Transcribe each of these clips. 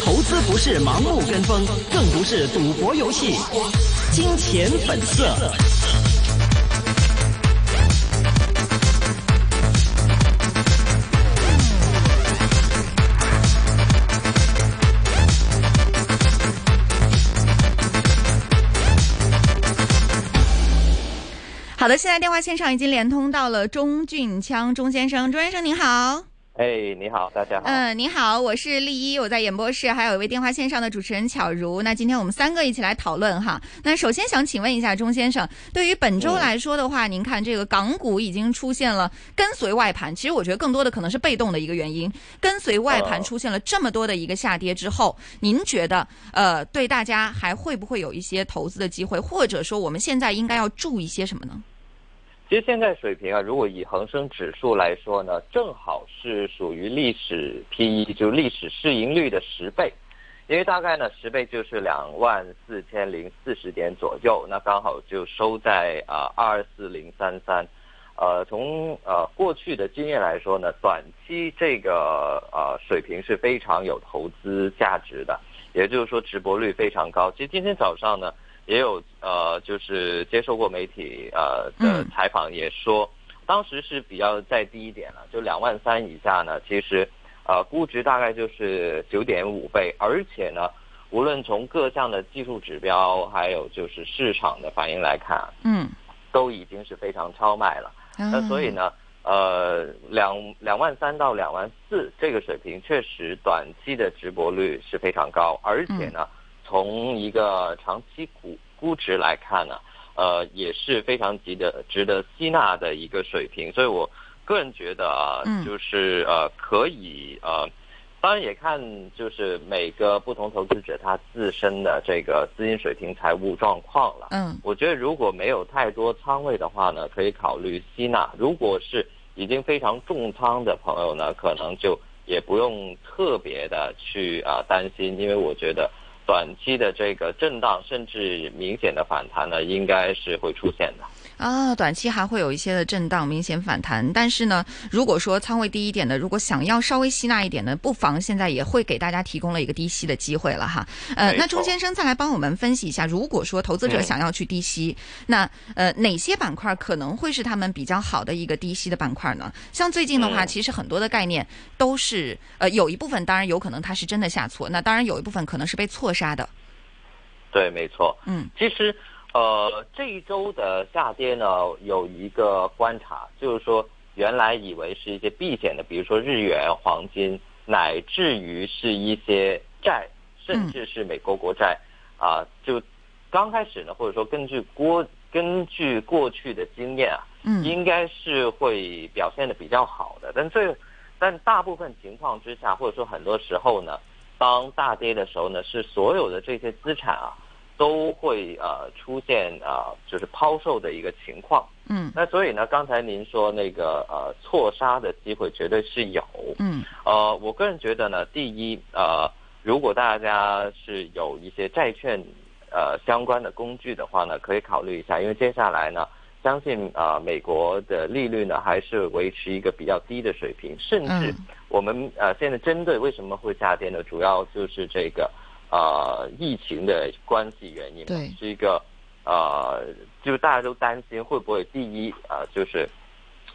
投资不是盲目跟风，更不是赌博游戏。金钱本色。好的，现在电话线上已经连通到了钟俊锵钟先生，钟先生您好。哎，你好，大家好。嗯，你好，我是丽一，我在演播室，还有一位电话线上的主持人巧如。那今天我们三个一起来讨论哈。那首先想请问一下钟先生，对于本周来说的话，您看这个港股已经出现了跟随外盘，其实我觉得更多的可能是被动的一个原因，跟随外盘出现了这么多的一个下跌之后，您觉得呃，对大家还会不会有一些投资的机会，或者说我们现在应该要注意些什么呢？其实现在水平啊，如果以恒生指数来说呢，正好是属于历史 P E，就是历史市盈率的十倍，因为大概呢十倍就是两万四千零四十点左右，那刚好就收在啊二四零三三，呃，从呃过去的经验来说呢，短期这个呃水平是非常有投资价值的，也就是说直播率非常高。其实今天早上呢。也有呃，就是接受过媒体呃的采访，也说当时是比较再低一点了，就两万三以下呢，其实呃估值大概就是九点五倍，而且呢，无论从各项的技术指标，还有就是市场的反应来看，嗯，都已经是非常超卖了。那所以呢，呃，两两万三到两万四这个水平，确实短期的直播率是非常高，而且呢。从一个长期估估值来看呢，呃，也是非常值得值得吸纳的一个水平，所以我个人觉得啊，就是呃，可以呃，当然也看就是每个不同投资者他自身的这个资金水平、财务状况了。嗯，我觉得如果没有太多仓位的话呢，可以考虑吸纳；如果是已经非常重仓的朋友呢，可能就也不用特别的去啊担心，因为我觉得。短期的这个震荡，甚至明显的反弹呢，应该是会出现的。啊，短期还会有一些的震荡，明显反弹。但是呢，如果说仓位低一点的，如果想要稍微吸纳一点的，不妨现在也会给大家提供了一个低吸的机会了哈。呃，那钟先生再来帮我们分析一下，如果说投资者想要去低吸，那呃哪些板块可能会是他们比较好的一个低吸的板块呢？像最近的话，其实很多的概念都是呃有一部分当然有可能它是真的下挫，那当然有一部分可能是被错杀的。对，没错。嗯，其实。呃，这一周的下跌呢，有一个观察，就是说，原来以为是一些避险的，比如说日元、黄金，乃至于是一些债，甚至是美国国债，啊，就刚开始呢，或者说根据过根据过去的经验啊，应该是会表现的比较好的，但这但大部分情况之下，或者说很多时候呢，当大跌的时候呢，是所有的这些资产啊。都会呃出现啊，就是抛售的一个情况。嗯，那所以呢，刚才您说那个呃错杀的机会绝对是有。嗯，呃，我个人觉得呢，第一呃，如果大家是有一些债券呃相关的工具的话呢，可以考虑一下，因为接下来呢，相信啊美国的利率呢还是维持一个比较低的水平，甚至我们呃现在针对为什么会下跌呢，主要就是这个。呃，疫情的关系原因对，是一个呃，就是大家都担心会不会第一呃，就是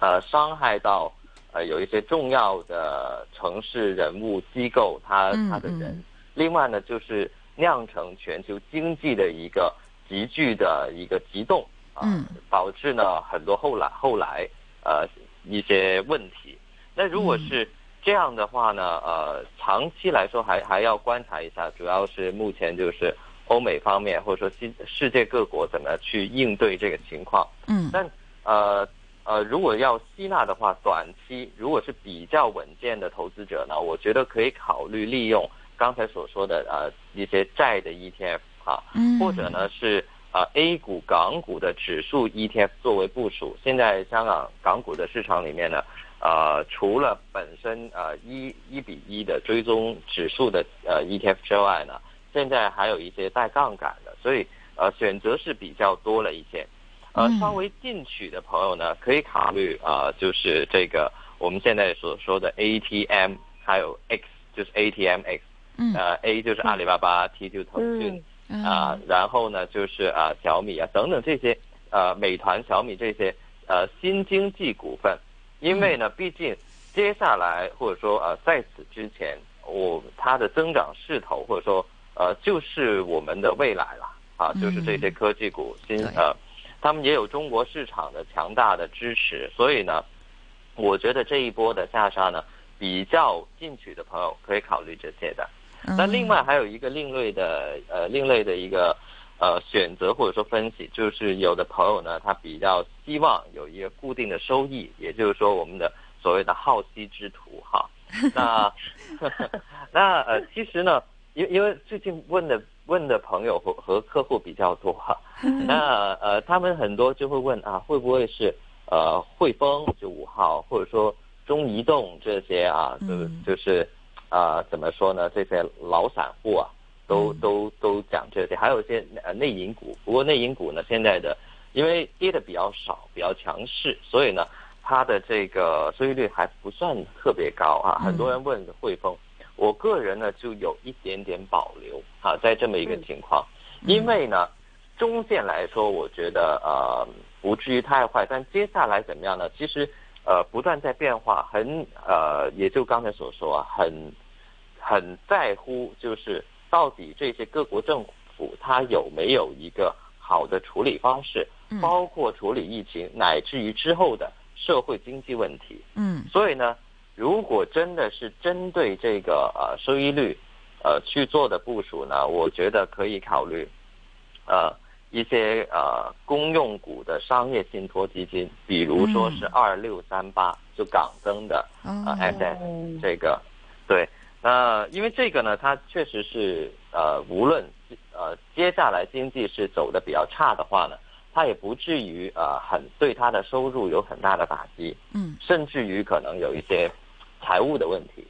呃伤害到呃有一些重要的城市人物机构他他的人，另外呢就是酿成全球经济的一个急剧的一个激动啊，导致呢很多后来后来呃一些问题。那如果是。这样的话呢，呃，长期来说还还要观察一下，主要是目前就是欧美方面或者说世世界各国怎么去应对这个情况。嗯。但呃呃，如果要吸纳的话，短期如果是比较稳健的投资者呢，我觉得可以考虑利用刚才所说的呃一些债的 ETF 啊，或者呢是啊 A 股港股的指数 ETF 作为部署。现在香港港股的市场里面呢。呃，除了本身呃一一比一的追踪指数的呃 ETF 之外呢，现在还有一些带杠杆的，所以呃选择是比较多了一些。呃，稍微进取的朋友呢，可以考虑啊，就是这个我们现在所说的 ATM，还有 X 就是 ATMX，嗯呃 A 就是阿里巴巴，T 就是腾讯。嗯啊，然后呢，就是啊小米啊等等这些呃美团、小米这些呃新经济股份，因为呢，毕竟接下来或者说呃在此之前，我它的增长势头或者说呃就是我们的未来了啊，就是这些科技股新呃，他们也有中国市场的强大的支持，所以呢，我觉得这一波的下杀呢，比较进取的朋友可以考虑这些的。那另外还有一个另类的呃另类的一个呃选择或者说分析，就是有的朋友呢，他比较希望有一个固定的收益，也就是说我们的所谓的好息之徒哈。那 那呃其实呢，因因为最近问的问的朋友和和客户比较多哈，那呃他们很多就会问啊，会不会是呃汇丰就五号，或者说中移动这些啊，就嗯就是。啊、怎么说呢？这些老散户啊，都嗯都都讲这些，还有一些呃内银股。不过内银股呢，现在的因为跌的比较少，比较强势，所以呢，它的这个收益率还不算特别高啊。嗯很多人问汇丰，我个人呢就有一点点保留啊，在这么一个情况，因为呢，中线来说，我觉得呃不至于太坏，但接下来怎么样呢？其实呃不断在变化，很呃也就刚才所说啊，很。很在乎，就是到底这些各国政府它有没有一个好的处理方式，嗯包括处理疫情，乃至于之后的社会经济问题。嗯所以呢，如果真的是针对这个呃收益率，呃去做的部署呢，我觉得可以考虑，呃一些呃公用股的商业信托基金，比如说是二六三八，就港增的哦啊 SS 这个，对。那因为这个呢，它确实是呃，无论呃接下来经济是走的比较差的话呢，它也不至于呃很对它的收入有很大的打击，嗯甚至于可能有一些财务的问题，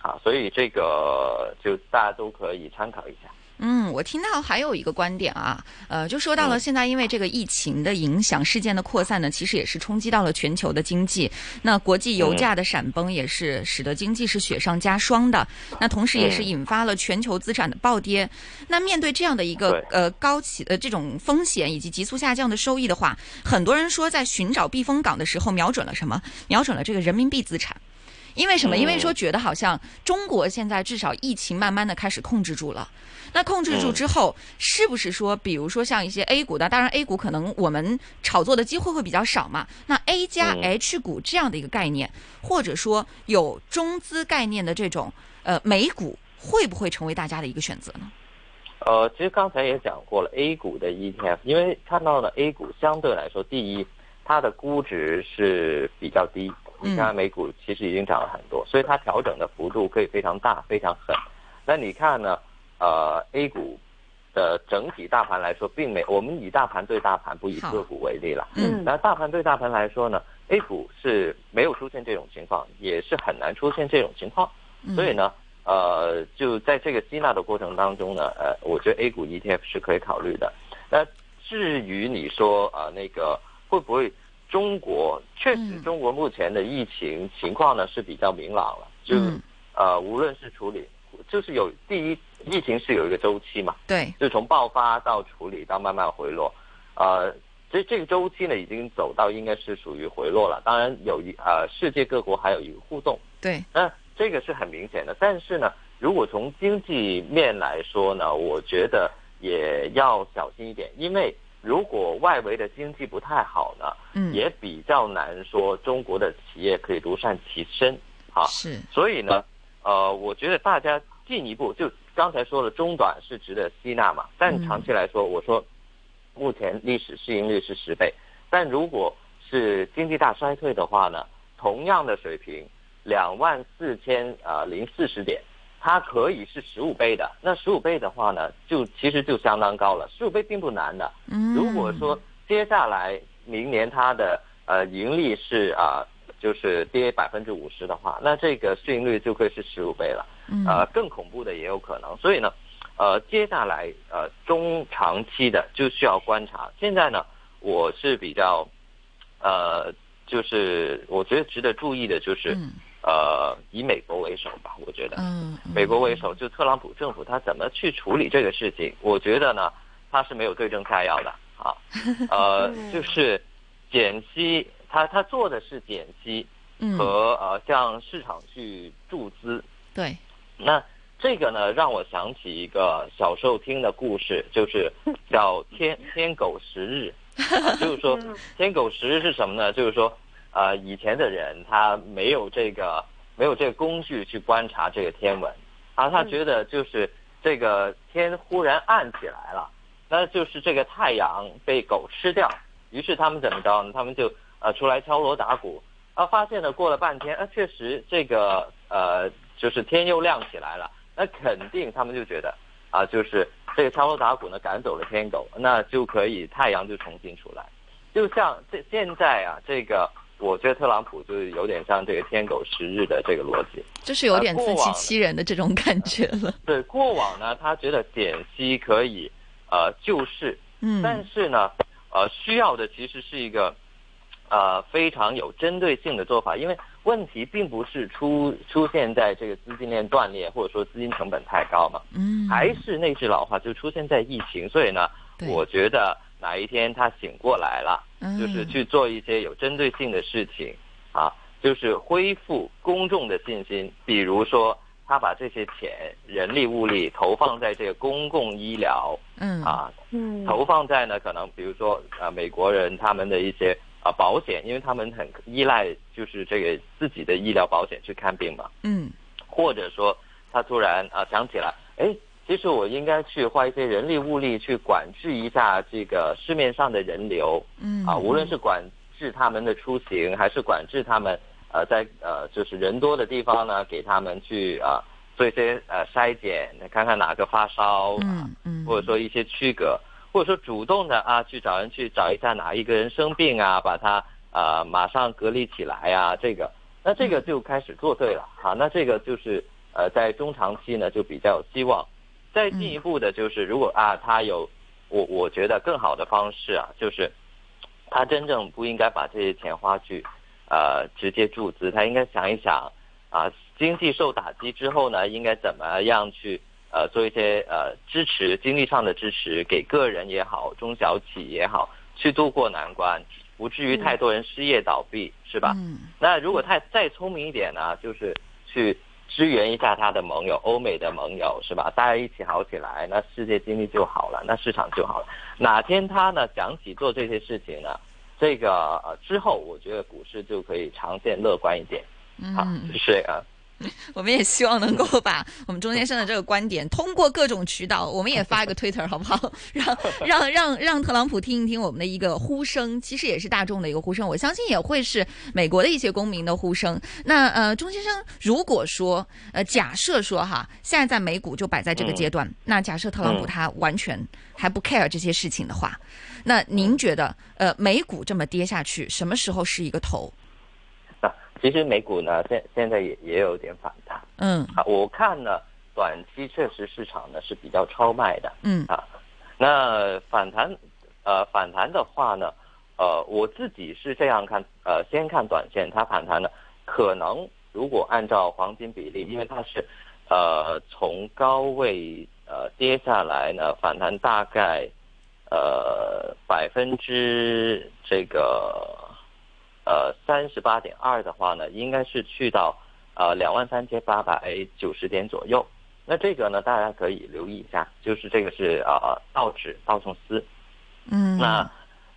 啊，所以这个就大家都可以参考一下。嗯，我听到还有一个观点啊，呃，就说到了嗯现在因为这个疫情的影响，事件的扩散呢，其实也是冲击到了全球的经济。那国际油价的闪崩也是使得经济是雪上加霜的。那同时也是嗯引发了全球资产的暴跌。那面对这样的一个呃高企的这种风险以及急速下降的收益的话，很多人说在寻找避风港的时候，瞄准了什么？瞄准了这个人民币资产。因为什么？因为说觉得好像中国现在至少疫情慢慢的开始控制住了。那控制住之后，是不是说，比如说像一些 A 股的，当然 A 股可能我们炒作的机会会比较少嘛。那 A 加嗯 H 股这样的一个概念，或者说有中资概念的这种呃美股，会不会成为大家的一个选择呢？呃，其实刚才也讲过了，A 股的 ETF，因为看到了 A 股相对来说，第一，它的估值是比较低，你看美股其实已经涨了很多，所以它调整的幅度可以非常大、非常狠。那你看呢？呃，A 股的整体大盘来说，并没我们以大盘对大盘，不以个股为例了。嗯那大盘对大盘来说呢，A 股是没有出现这种情况，也是很难出现这种情况。嗯所以呢，呃，就在这个吸纳的过程当中呢，呃，我觉得 A 股 ETF 是可以考虑的。那至于你说呃那个会不会中国确实嗯中国目前的疫情情况呢是比较明朗了，就、嗯呃无论是处理，就是有第一疫情是有一个周期嘛，对，就从爆发到处理到慢慢回落，呃，这这个周期呢已经走到应该是属于回落了。当然有一呃世界各国还有一个互动，对，那这个是很明显的。但是呢，如果从经济面来说呢，我觉得也要小心一点，因为如果外围的经济不太好呢，嗯，也比较难说中国的企业可以独善其身啊。是，所以呢，呃，我觉得大家进一步就刚才说了，中短是值得吸纳嘛，但嗯长期来说，我说目前历史市盈率是十倍，但如果是经济大衰退的话呢，同样的水平，两万四千呃零四十点，它可以是十五倍的。那十五倍的话呢，就其实就相当高了，十五倍并不难的。嗯，如果说接下来明年它的呃盈利是啊、就是跌百分之五十的话，那这个市盈率就会是十五倍了。嗯，呃，更恐怖的也有可能。所以呢，呃，接下来呃中长期的就需要观察。现在呢，我是比较呃就是我觉得值得注意的就是，呃，以美国为首吧，我觉得，嗯，美国为首，就特朗普政府他怎么去处理这个事情，我觉得呢，他是没有对症下药的啊，呃，就是减息，他他做的是减息和呃向市场去注资，对，那。这个呢，让我想起一个小时候听的故事，就是叫“天 天狗食日”，就是说“天狗食日”是什么呢？就是说，呃，以前的人他没有这个没有这个工具去观察这个天文，啊，他觉得就是这个天忽然暗起来了，那就是这个太阳被狗吃掉，于是他们怎么着呢？他们就呃出来敲锣打鼓，啊，发现了过了半天，啊，确实这个呃就是天又亮起来了。那肯定他们就觉得，啊，就是这个敲锣打鼓呢赶走了天狗，那就可以太阳就重新出来。就像这现在啊，这个我觉得特朗普就是有点像这个天狗食日的这个逻辑，就是有点自欺欺人的这种感觉了。对，过往呢，他觉得减息可以呃救市，嗯，但是呢，呃，需要的其实是一个呃非常有针对性的做法，因为。问题并不是出出现在这个资金链断裂，或者说资金成本太高嘛，嗯，还是那句老话，就出现在疫情。所以呢，我觉得哪一天他醒过来了，就是去做一些有针对性的事情，啊，就是恢复公众的信心。比如说，他把这些钱、人力物力投放在这个公共医疗，嗯啊，嗯，投放在呢，可能比如说啊，美国人他们的一些。啊，保险，因为他们很依赖，就是这个自己的医疗保险去看病嘛。嗯，或者说他突然啊想起来，哎，其实我应该去花一些人力物力去管制一下这个市面上的人流。嗯，啊，无论是管制他们的出行，还是管制他们呃在呃就是人多的地方呢，给他们去啊做一些呃筛检，看看哪个发烧，嗯嗯，或者说一些区隔。或者说主动的啊，去找人去找一下哪一个人生病啊，把他啊马上隔离起来啊，这个，那这个就开始做对了好，那这个就是呃在中长期呢就比较有希望。再进一步的就是如果啊他有我我觉得更好的方式啊，就是他真正不应该把这些钱花去呃直接注资，他应该想一想啊经济受打击之后呢应该怎么样去。呃，做一些呃支持，经济上的支持，给个人也好，中小企也好，去渡过难关，不至于太多人失业倒闭，是吧？嗯。那如果太再聪明一点呢，就是去支援一下他的盟友，欧美的盟友，是吧？大家一起好起来，那世界经济就好了，那市场就好了。哪天他呢想起做这些事情呢，这个呃之后，我觉得股市就可以长线乐观一点。嗯，就是啊。我们也希望能够把我们钟先生的这个观点通过各种渠道，我们也发一个 Twitter 好不好？让让让让特朗普听一听我们的一个呼声，其实也是大众的一个呼声。我相信也会是美国的一些公民的呼声。那呃，钟先生，如果说呃，假设说哈，现在在美股就摆在这个阶段，那假设特朗普他完全还不 care 这些事情的话，那您觉得呃，美股这么跌下去，什么时候是一个头？其实美股呢，现现在也也有点反弹。嗯，啊，我看呢，短期确实市场呢是比较超卖的。嗯，啊，那反弹，呃，反弹的话呢，呃，我自己是这样看，呃，先看短线，它反弹呢，可能如果按照黄金比例，因为它是，呃，从高位呃跌下来呢，反弹大概，呃，百分之这个。呃，三十八点二的话呢，应该是去到呃两万三千八百九十点左右。那这个呢，大家可以留意一下，就是这个是呃道指道琼斯。嗯。那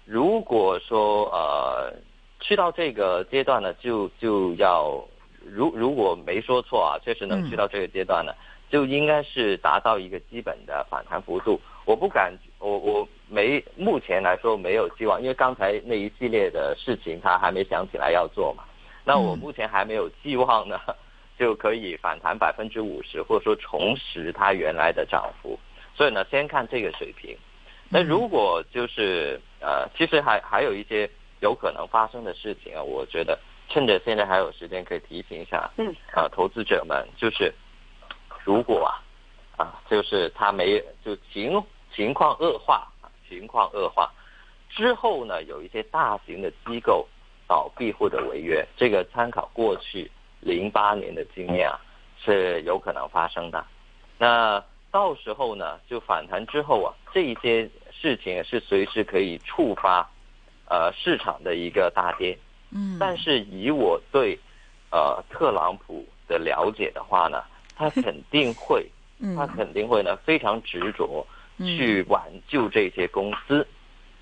如果说呃去到这个阶段呢，就就要如如果没说错啊，确实能去到这个阶段呢，就应该是达到一个基本的反弹幅度。我不敢，我我没目前来说没有希望，因为刚才那一系列的事情他还没想起来要做嘛。那我目前还没有寄望呢，就可以反弹百分之五十，或者说重拾它原来的涨幅。所以呢，先看这个水平。那如果就是呃，其实还还有一些有可能发生的事情啊，我觉得趁着现在还有时间，可以提醒一下，嗯，啊，投资者们就是如果啊。啊，就是他没就情情况恶化啊，情况恶化之后呢，有一些大型的机构倒闭或者违约，这个参考过去零八年的经验啊，是有可能发生的。那到时候呢，就反弹之后啊，这一些事情是随时可以触发，呃，市场的一个大跌。嗯，但是以我对，呃，特朗普的了解的话呢，他肯定会，他肯定会呢非常执着去挽救这些公司，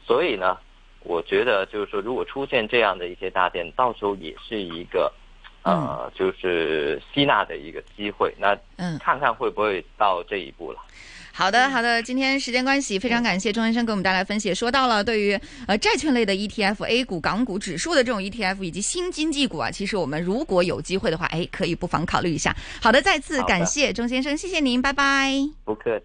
所以呢，我觉得就是说，如果出现这样的一些大店，到时候也是一个，呃，就是吸纳的一个机会。那看看会不会到这一步了。好的，好的，今天时间关系，非常感谢钟先生给我们带来分析。说到了对于呃债券类的 ETF、A 股、港股指数的这种 ETF 以及新经济股啊，其实我们如果有机会的话，哎，可以不妨考虑一下。好的，再次感谢钟先生，谢谢您，拜拜。不客气。